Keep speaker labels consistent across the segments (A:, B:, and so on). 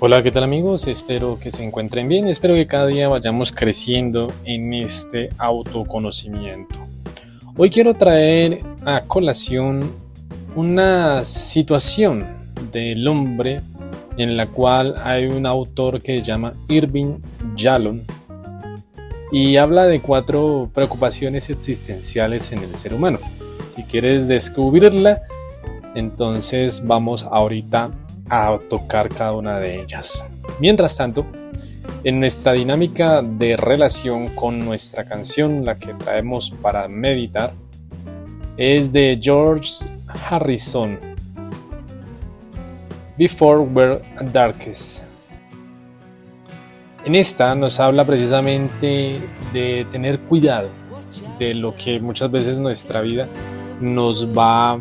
A: Hola, ¿qué tal amigos? Espero que se encuentren bien, espero que cada día vayamos creciendo en este autoconocimiento. Hoy quiero traer a colación una situación del hombre en la cual hay un autor que se llama Irving Yalom y habla de cuatro preocupaciones existenciales en el ser humano. Si quieres descubrirla, entonces vamos ahorita a tocar cada una de ellas. Mientras tanto, en nuestra dinámica de relación con nuestra canción, la que traemos para meditar, es de George Harrison, Before We're Darkest. En esta nos habla precisamente de tener cuidado de lo que muchas veces nuestra vida nos va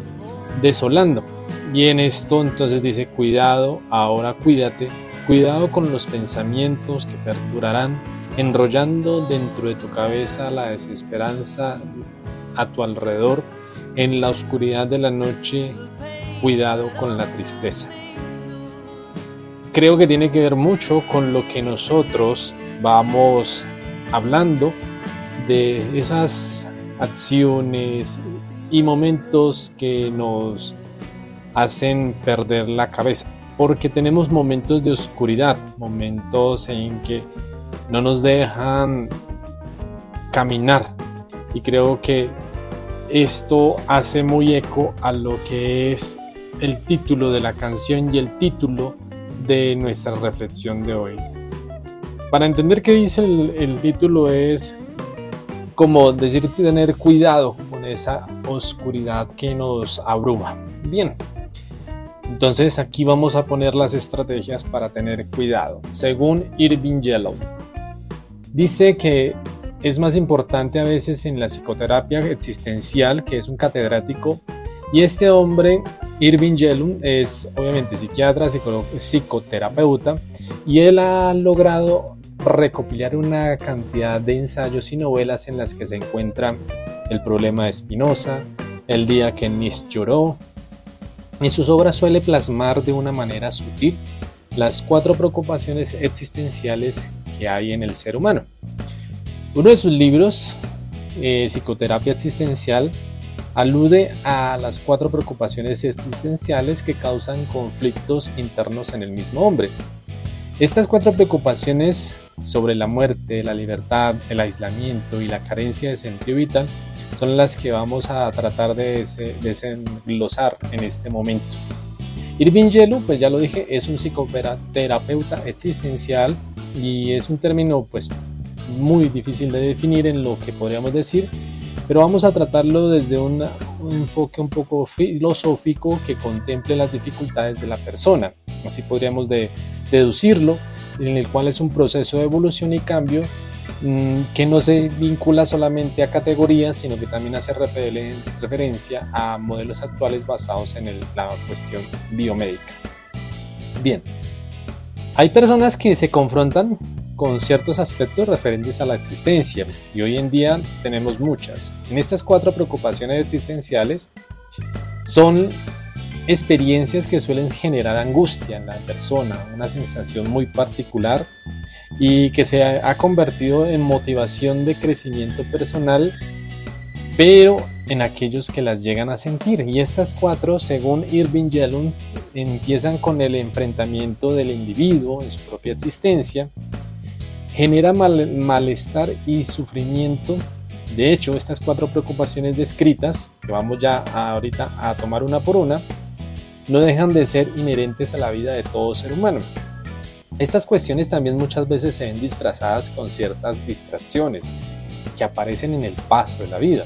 A: desolando y en esto entonces dice, cuidado, ahora cuídate, cuidado con los pensamientos que perdurarán, enrollando dentro de tu cabeza la desesperanza a tu alrededor, en la oscuridad de la noche, cuidado con la tristeza. Creo que tiene que ver mucho con lo que nosotros vamos hablando de esas acciones y momentos que nos hacen perder la cabeza, porque tenemos momentos de oscuridad, momentos en que no nos dejan caminar y creo que esto hace muy eco a lo que es el título de la canción y el título de nuestra reflexión de hoy. Para entender qué dice el, título es como decir tener cuidado con esa oscuridad que nos abruma. Bien, entonces aquí vamos a poner las estrategias para tener cuidado. Según Irving Yellow, dice que es más importante a veces en la psicoterapia existencial, que es un catedrático, y este hombre, Irving Yellow, es obviamente psiquiatra, psicoterapeuta, y él ha logrado recopilar una cantidad de ensayos y novelas en las que se encuentra el problema de Spinoza, el día que Nietzsche lloró, en sus obras suele plasmar de una manera sutil las cuatro preocupaciones existenciales que hay en el ser humano. Uno de sus libros, eh, Psicoterapia Existencial, alude a las cuatro preocupaciones existenciales que causan conflictos internos en el mismo hombre. Estas cuatro preocupaciones sobre la muerte, la libertad, el aislamiento y la carencia de sentido vital son las que vamos a tratar de desenglosar en este momento. Irving Yellow, pues ya lo dije, es un psicoterapeuta existencial y es un término pues muy difícil de definir en lo que podríamos decir, pero vamos a tratarlo desde un enfoque un poco filosófico que contemple las dificultades de la persona. Así podríamos deducirlo, en el cual es un proceso de evolución y cambio Mm, que no se vincula solamente a categorías, sino que también hace referencia a modelos actuales basados en la cuestión biomédica. Bien, hay personas que se confrontan con ciertos aspectos referentes a la existencia y hoy en día tenemos muchas. En estas cuatro preocupaciones existenciales son experiencias que suelen generar angustia en la persona, una sensación muy particular y que se ha convertido en motivación de crecimiento personal, pero en aquellos que las llegan a sentir. Y estas cuatro, según Irving Yalom, empiezan con el enfrentamiento del individuo en su propia existencia, genera malestar y sufrimiento. De hecho, estas cuatro preocupaciones descritas, que vamos ya ahorita a tomar una por una, no dejan de ser inherentes a la vida de todo ser humano. Estas cuestiones también muchas veces se ven disfrazadas con ciertas distracciones que aparecen en el paso de la vida.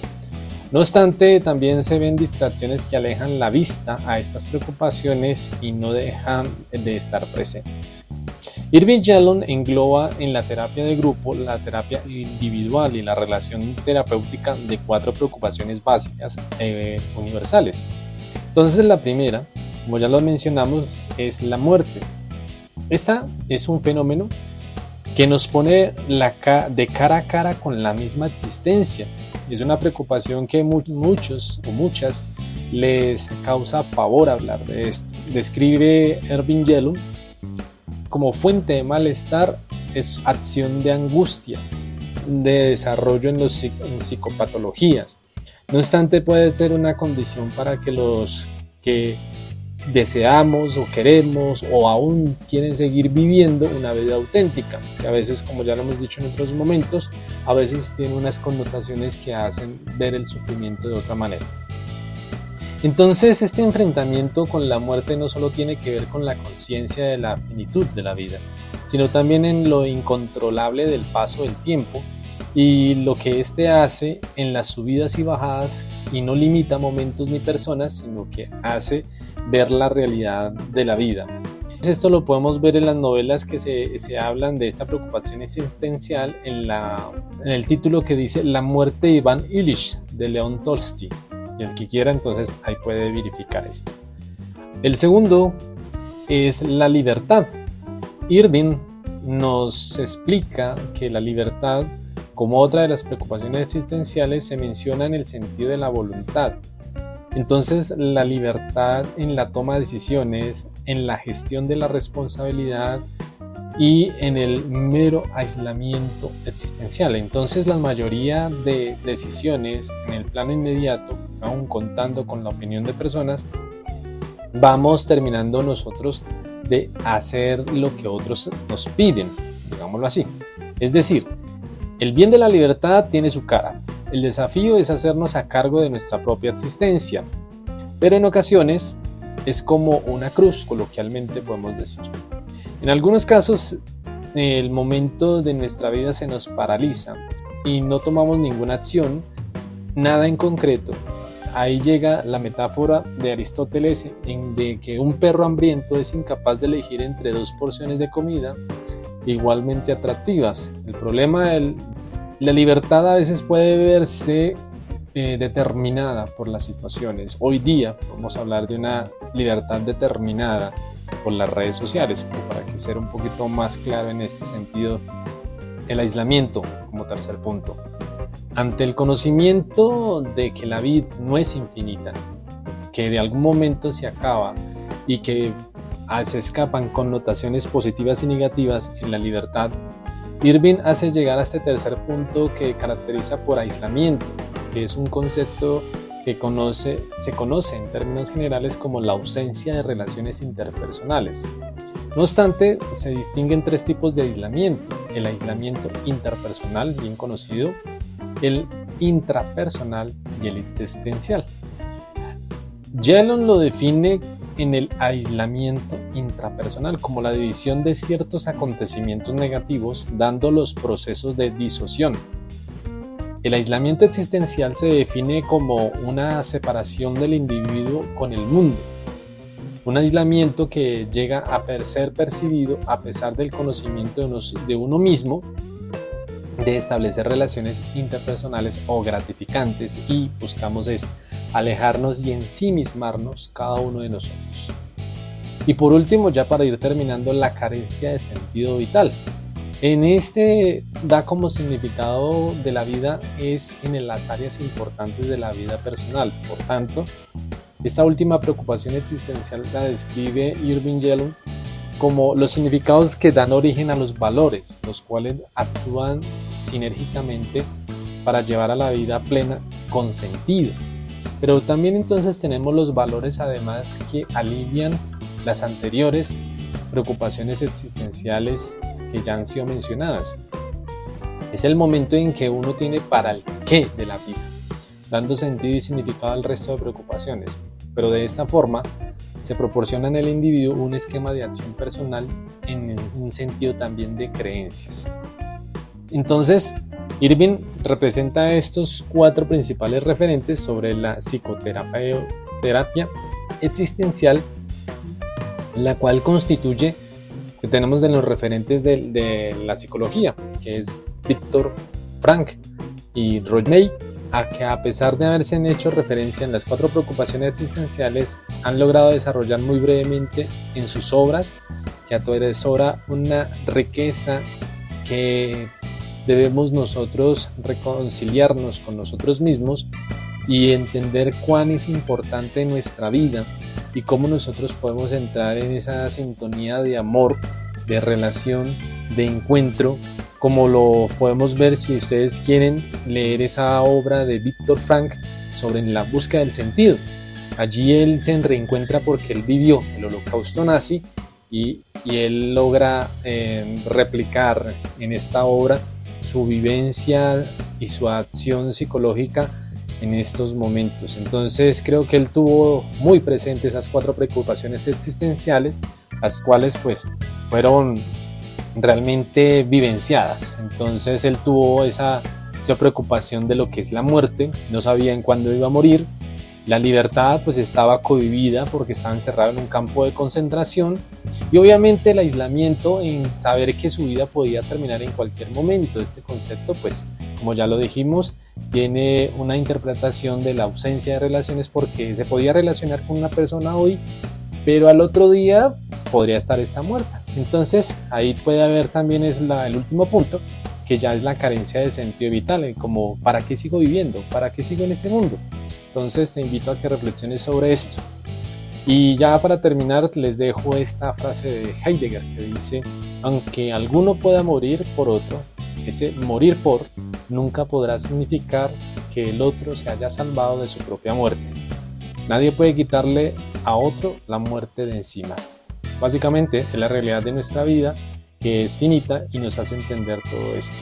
A: No obstante, también se ven distracciones que alejan la vista a estas preocupaciones y no dejan de estar presentes. Irving Yalom engloba en la terapia de grupo la terapia individual y la relación terapéutica de cuatro preocupaciones básicas e universales. Entonces la primera, como ya lo mencionamos, es la muerte. Esta es un fenómeno que nos pone de cara a cara con la misma existencia. Es una preocupación que muchos o muchas les causa pavor hablar de esto. Describe Ervin Yellum como fuente de malestar es acción de angustia, de desarrollo en, los, psicopatologías. No obstante, puede ser una condición para que los que deseamos o queremos o aún quieren seguir viviendo una vida auténtica, que a veces, como ya lo hemos dicho en otros momentos, a veces tiene unas connotaciones que hacen ver el sufrimiento de otra manera. Entonces, este enfrentamiento con la muerte no solo tiene que ver con la conciencia de la finitud de la vida, sino también en lo incontrolable del paso del tiempo y lo que éste hace en las subidas y bajadas y no limita momentos ni personas, sino que hace ver la realidad de la vida. Esto lo podemos ver en las novelas que se, hablan de esta preocupación existencial en, la, en el título que dice La muerte de Iván Illich de León Tolstoy. Y el que quiera entonces ahí puede verificar esto. El segundo es la libertad. Irving nos explica que la libertad, como otra de las preocupaciones existenciales, se menciona en el sentido de la voluntad. Entonces, la libertad en la toma de decisiones, en la gestión de la responsabilidad y en el mero aislamiento existencial. Entonces, la mayoría de decisiones en el plano inmediato, aún contando con la opinión de personas, vamos terminando nosotros de hacer lo que otros nos piden, digámoslo así. Es decir, el bien de la libertad tiene su cara. El desafío es hacernos a cargo de nuestra propia existencia, pero en ocasiones es como una cruz, coloquialmente podemos decir. En algunos casos, el momento de nuestra vida se nos paraliza y no tomamos ninguna acción, nada en concreto, ahí llega la metáfora de Aristóteles de que un perro hambriento es incapaz de elegir entre dos porciones de comida igualmente atractivas. El problema de la libertad a veces puede verse eh, determinada por las situaciones. Hoy día vamos a hablar de una libertad determinada por las redes sociales, como para que sea un poquito más claro en este sentido, el aislamiento como tercer punto. Ante el conocimiento de que la vida no es infinita, que de algún momento se acaba y que se escapan connotaciones positivas y negativas en la libertad, Irving hace llegar a este tercer punto que caracteriza por aislamiento, que es un concepto que se conoce en términos generales como la ausencia de relaciones interpersonales. No obstante, se distinguen tres tipos de aislamiento. El aislamiento interpersonal, bien conocido, el intrapersonal y el existencial. Yellon lo define en el aislamiento intrapersonal como la división de ciertos acontecimientos negativos dando los procesos de disociación. El aislamiento existencial se define como una separación del individuo con el mundo, un aislamiento que llega a ser percibido a pesar del conocimiento de uno mismo de establecer relaciones interpersonales o gratificantes y buscamos es alejarnos y ensimismarnos cada uno de nosotros. Y por último, ya para ir terminando, la carencia de sentido vital. En este da como significado de la vida es en las áreas importantes de la vida personal. Por tanto, esta última preocupación existencial la describe Irving Yellon como los significados que dan origen a los valores, los cuales actúan sinérgicamente para llevar a la vida plena con sentido. Pero también entonces tenemos los valores además que alivian las anteriores preocupaciones existenciales que ya han sido mencionadas. Es el momento en que uno tiene para el qué de la vida, dando sentido y significado al resto de preocupaciones. Pero de esta forma, se proporciona en el individuo un esquema de acción personal en un sentido también de creencias. Entonces, Irving representa estos cuatro principales referentes sobre la psicoterapia existencial, la cual constituye, que tenemos de los referentes de, la psicología, que es Víctor Frank y Rodney a que a pesar de haberse hecho referencia en las cuatro preocupaciones existenciales, han logrado desarrollar muy brevemente en sus obras que atesora una riqueza que debemos nosotros reconciliarnos con nosotros mismos y entender cuán es importante nuestra vida y cómo nosotros podemos entrar en esa sintonía de amor de relación, de encuentro, como lo podemos ver si ustedes quieren leer esa obra de Víctor Frank sobre la búsqueda del sentido. Allí él se reencuentra porque él vivió el holocausto nazi y, él logra eh, replicar en esta obra su vivencia y su acción psicológica en estos momentos. Entonces creo que él tuvo muy presente esas cuatro preocupaciones existenciales, las cuales pues fueron realmente vivenciadas. Entonces él tuvo esa, esa preocupación de lo que es la muerte, no sabía en cuándo iba a morir, la libertad pues estaba cohibida porque estaba encerrado en un campo de concentración y obviamente el aislamiento en saber que su vida podía terminar en cualquier momento. Este concepto pues como ya lo dijimos tiene una interpretación de la ausencia de relaciones porque se podía relacionar con una persona hoy pero al otro día pues, podría estar esta muerta. Entonces ahí puede haber también es el último punto que ya es la carencia de sentido vital, como ¿para qué sigo viviendo? ¿Para qué sigo en este mundo? Entonces te invito a que reflexiones sobre esto. Y ya para terminar les dejo esta frase de Heidegger que dice, aunque alguno pueda morir por otro, ese morir por nunca podrá significar que el otro se haya salvado de su propia muerte. Nadie puede quitarle a otro la muerte de encima. Básicamente es la realidad de nuestra vida que es finita y nos hace entender todo esto.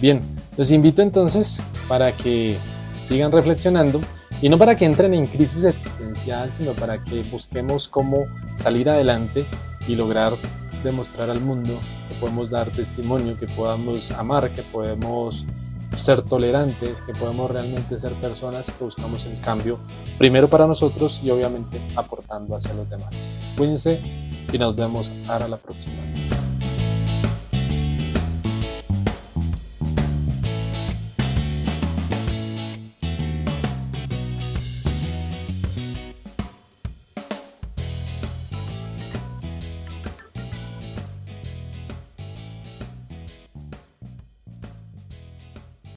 A: Bien, los invito entonces para que sigan reflexionando y no para que entren en crisis existencial, sino para que busquemos cómo salir adelante y lograr demostrar al mundo que podemos dar testimonio, que podamos amar, que podemos ser tolerantes, que podemos realmente ser personas que buscamos el cambio, primero para nosotros y obviamente aportando hacia los demás. Cuídense y nos vemos para la próxima.